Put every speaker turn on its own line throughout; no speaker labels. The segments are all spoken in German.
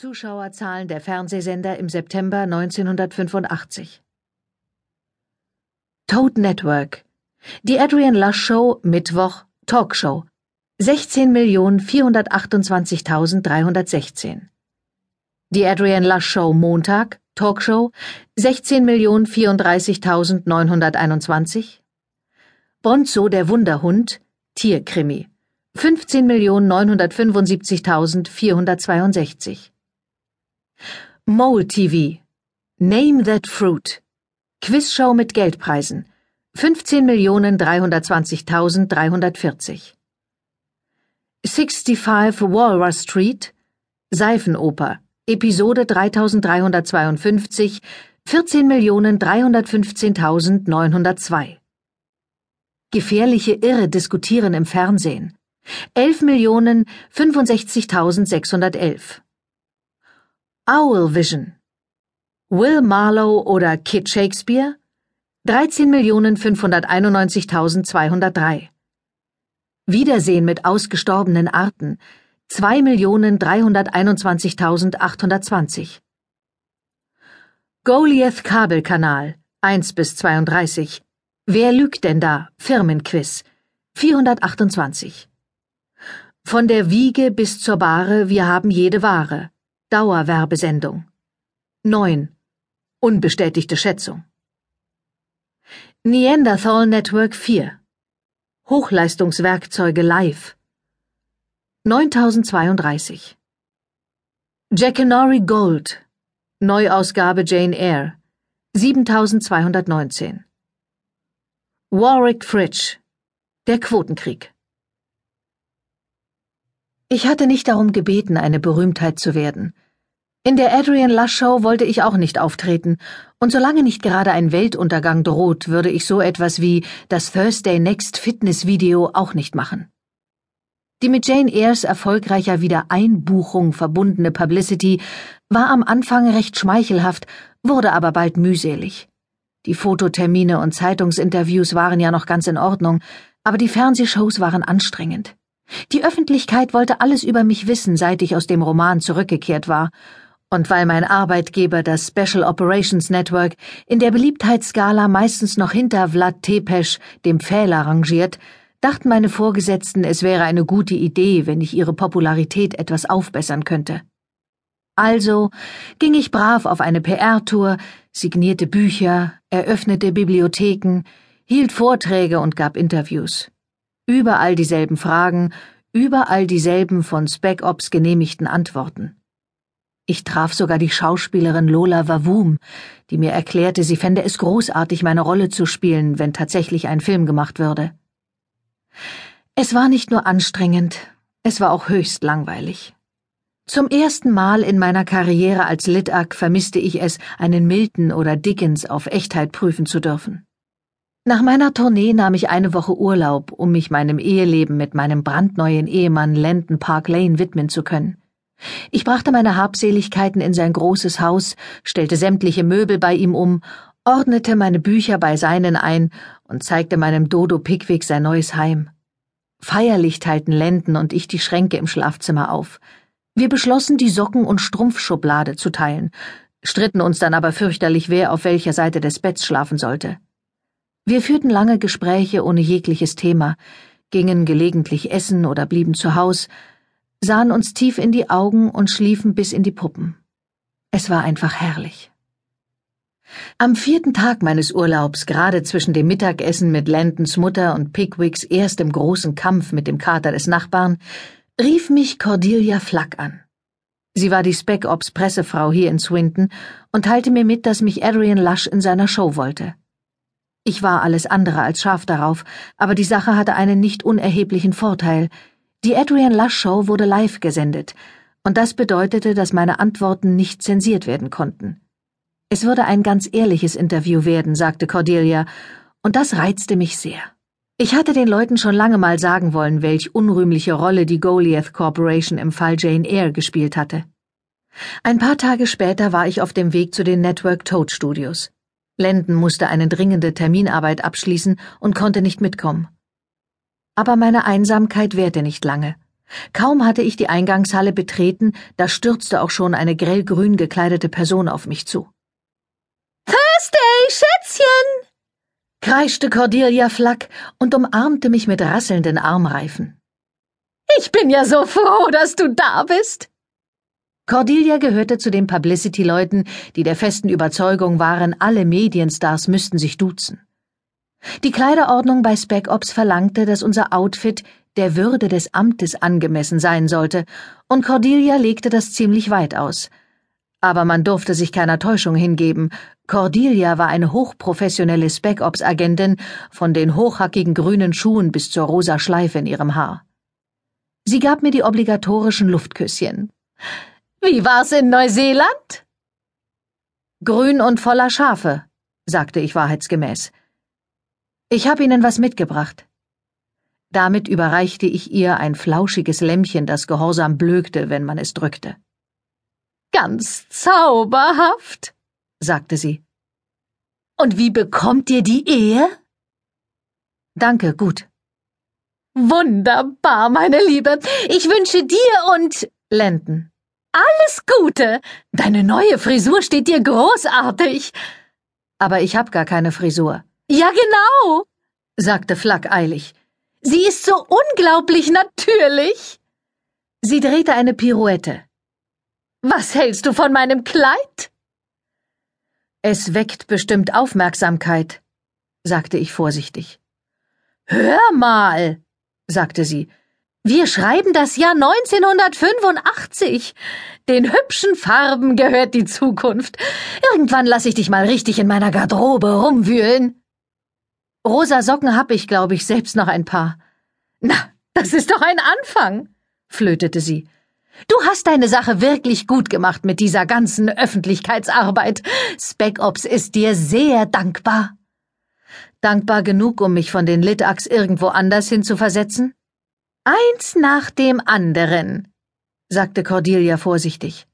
Zuschauerzahlen der Fernsehsender im September 1985. Toad Network. Die Adrian Lush Show, Mittwoch, Talkshow. 16.428.316. Die Adrian Lush Show, Montag, Talkshow. 16.034.921. Bonzo der Wunderhund, Tierkrimi. 15.975.462. Mole TV. Name That Fruit. Quizshow mit Geldpreisen. 15.320.340. 65 Walrus Street. Seifenoper. Episode 3352. 14.315.902. Gefährliche Irre diskutieren im Fernsehen. 11.065.611. Owl Vision. Will Marlowe oder Kit Shakespeare? 13.591.203. Wiedersehen mit ausgestorbenen Arten. 2.321.820. Goliath Kabelkanal 1 bis 32. Wer lügt denn da? Firmenquiz 428. Von der Wiege bis zur Bahre, wir haben jede Ware. Dauerwerbesendung. 9. Unbestätigte Schätzung. Neanderthal Network 4. Hochleistungswerkzeuge live. 9032. Jackanory Gold. Neuausgabe Jane Eyre. 7219. Warwick Fridge. Der Quotenkrieg. Ich hatte nicht darum gebeten, eine Berühmtheit zu werden. In der Adrian Lush Show wollte ich auch nicht auftreten, und solange nicht gerade ein Weltuntergang droht, würde ich so etwas wie das Thursday Next Fitness Video auch nicht machen. Die mit Jane Eyres erfolgreicher Wiedereinbuchung verbundene Publicity war am Anfang recht schmeichelhaft, wurde aber bald mühselig. Die Fototermine und Zeitungsinterviews waren ja noch ganz in Ordnung, aber die Fernsehshows waren anstrengend. Die Öffentlichkeit wollte alles über mich wissen, seit ich aus dem Roman zurückgekehrt war, und weil mein Arbeitgeber, das Special Operations Network, in der Beliebtheitsskala meistens noch hinter Vlad Tepes, dem Pfähler, rangiert, dachten meine Vorgesetzten, es wäre eine gute Idee, wenn ich ihre Popularität etwas aufbessern könnte. Also ging ich brav auf eine PR-Tour, signierte Bücher, eröffnete Bibliotheken, hielt Vorträge und gab Interviews. Überall dieselben Fragen, überall dieselben von Spec Ops genehmigten Antworten. Ich traf sogar die Schauspielerin Lola Wavum, die mir erklärte, sie fände es großartig, meine Rolle zu spielen, wenn tatsächlich ein Film gemacht würde. Es war nicht nur anstrengend, es war auch höchst langweilig. Zum ersten Mal in meiner Karriere als Litak vermisste ich es, einen Milton oder Dickens auf Echtheit prüfen zu dürfen. Nach meiner Tournee nahm ich eine Woche Urlaub, um mich meinem Eheleben mit meinem brandneuen Ehemann Landon Park Lane widmen zu können. Ich brachte meine Habseligkeiten in sein großes Haus, stellte sämtliche Möbel bei ihm um, ordnete meine Bücher bei seinen ein und zeigte meinem Dodo Pickwick sein neues Heim. Feierlich teilten Landon und ich die Schränke im Schlafzimmer auf. Wir beschlossen, die Socken- und Strumpfschublade zu teilen, stritten uns dann aber fürchterlich, wer auf welcher Seite des Betts schlafen sollte. Wir führten lange Gespräche ohne jegliches Thema, gingen gelegentlich essen oder blieben zu Haus, sahen uns tief in die Augen und schliefen bis in die Puppen. Es war einfach herrlich. Am vierten Tag meines Urlaubs, gerade zwischen dem Mittagessen mit Landons Mutter und Pickwicks erstem großen Kampf mit dem Kater des Nachbarn, rief mich Cordelia Flack an. Sie war die Spec Ops Pressefrau hier in Swinton und teilte mir mit, dass mich Adrian Lush in seiner Show wollte. Ich war alles andere als scharf darauf, aber die Sache hatte einen nicht unerheblichen Vorteil. Die Adrian Lush Show wurde live gesendet, und das bedeutete, dass meine Antworten nicht zensiert werden konnten. Es würde ein ganz ehrliches Interview werden, sagte Cordelia, und das reizte mich sehr. Ich hatte den Leuten schon lange mal sagen wollen, welch unrühmliche Rolle die Goliath Corporation im Fall Jane Eyre gespielt hatte. Ein paar Tage später war ich auf dem Weg zu den Network Toad Studios. Landon musste eine dringende Terminarbeit abschließen und konnte nicht mitkommen. Aber meine Einsamkeit währte nicht lange. Kaum hatte ich die Eingangshalle betreten, da stürzte auch schon eine grellgrün gekleidete Person auf mich zu.
Thursday, Schätzchen!
kreischte Cordelia Flack und umarmte mich mit rasselnden Armreifen.
Ich bin ja so froh, dass du da bist.
Cordelia gehörte zu den Publicity-Leuten, die der festen Überzeugung waren, alle Medienstars müssten sich duzen. Die Kleiderordnung bei Spec Ops verlangte, dass unser Outfit der Würde des Amtes angemessen sein sollte, und Cordelia legte das ziemlich weit aus. Aber man durfte sich keiner Täuschung hingeben. Cordelia war eine hochprofessionelle Spec Ops Agentin, von den hochhackigen grünen Schuhen bis zur rosa Schleife in ihrem Haar. Sie gab mir die obligatorischen Luftküsschen.
Wie war's in Neuseeland?
Grün und voller Schafe, sagte ich wahrheitsgemäß. Ich hab Ihnen was mitgebracht. Damit überreichte ich ihr ein flauschiges Lämmchen, das gehorsam blökte, wenn man es drückte.
Ganz zauberhaft, sagte sie. Und wie bekommt ihr die Ehe?
Danke, gut.
Wunderbar, meine Liebe. Ich wünsche dir und
Lenden
alles Gute. Deine neue Frisur steht dir großartig.
Aber ich hab gar keine Frisur.
Ja, genau,
sagte Flack eilig.
Sie ist so unglaublich natürlich.
Sie drehte eine Pirouette.
Was hältst du von meinem Kleid?
Es weckt bestimmt Aufmerksamkeit, sagte ich vorsichtig.
Hör mal, sagte sie, wir schreiben das Jahr 1985. Den hübschen Farben gehört die Zukunft. Irgendwann lasse ich dich mal richtig in meiner Garderobe rumwühlen.
Rosa Socken hab ich, glaube ich, selbst noch ein paar.
Na, das ist doch ein Anfang, flötete sie.
Du hast deine Sache wirklich gut gemacht mit dieser ganzen Öffentlichkeitsarbeit. Spec Ops ist dir sehr dankbar. Dankbar genug, um mich von den Litax irgendwo anders hin zu versetzen?
Eins nach dem anderen, sagte Cordelia vorsichtig.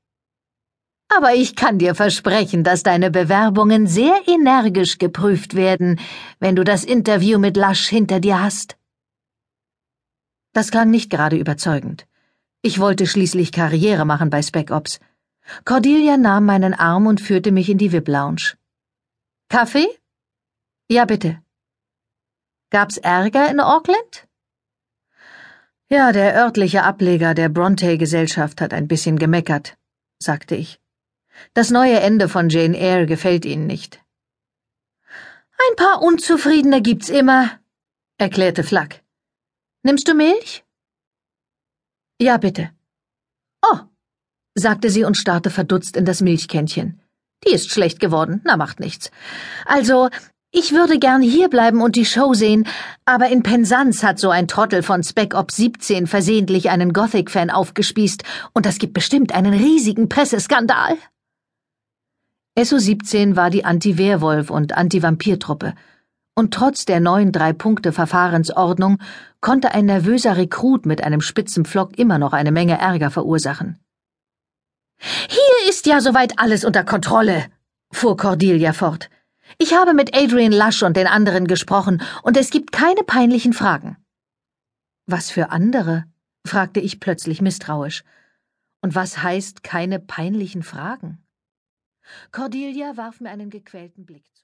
Aber ich kann dir versprechen, dass deine Bewerbungen sehr energisch geprüft werden, wenn du das Interview mit Lasch hinter dir hast.
Das klang nicht gerade überzeugend. Ich wollte schließlich Karriere machen bei Spec Ops. Cordelia nahm meinen Arm und führte mich in die VIP Lounge.
Kaffee?
Ja, bitte.
Gab's Ärger in Auckland?
Ja, der örtliche Ableger der Bronte-Gesellschaft hat ein bisschen gemeckert, sagte ich. Das neue Ende von Jane Eyre gefällt Ihnen nicht.
Ein paar Unzufriedene gibt's immer, erklärte Flack. Nimmst du Milch?
Ja, bitte.
Oh,
sagte sie und starrte verdutzt in das Milchkännchen. Die ist schlecht geworden, na macht nichts. Also, ich würde gern hierbleiben und die Show sehen, aber in Penzance hat so ein Trottel von Spec Ops 17 versehentlich einen Gothic-Fan aufgespießt und das gibt bestimmt einen riesigen Presseskandal. SO-17 war die Anti-Werwolf- und Anti-Vampir-Truppe. Und trotz der neuen Drei-Punkte-Verfahrensordnung konnte ein nervöser Rekrut mit einem spitzen Flock immer noch eine Menge Ärger verursachen.
Hier ist ja soweit alles unter Kontrolle, fuhr Cordelia fort. Ich habe mit Adrian Lush und den anderen gesprochen, und es gibt keine peinlichen Fragen.
Was für andere? fragte ich plötzlich misstrauisch. Und was heißt keine peinlichen Fragen? Cordelia warf mir einen gequälten Blick zu.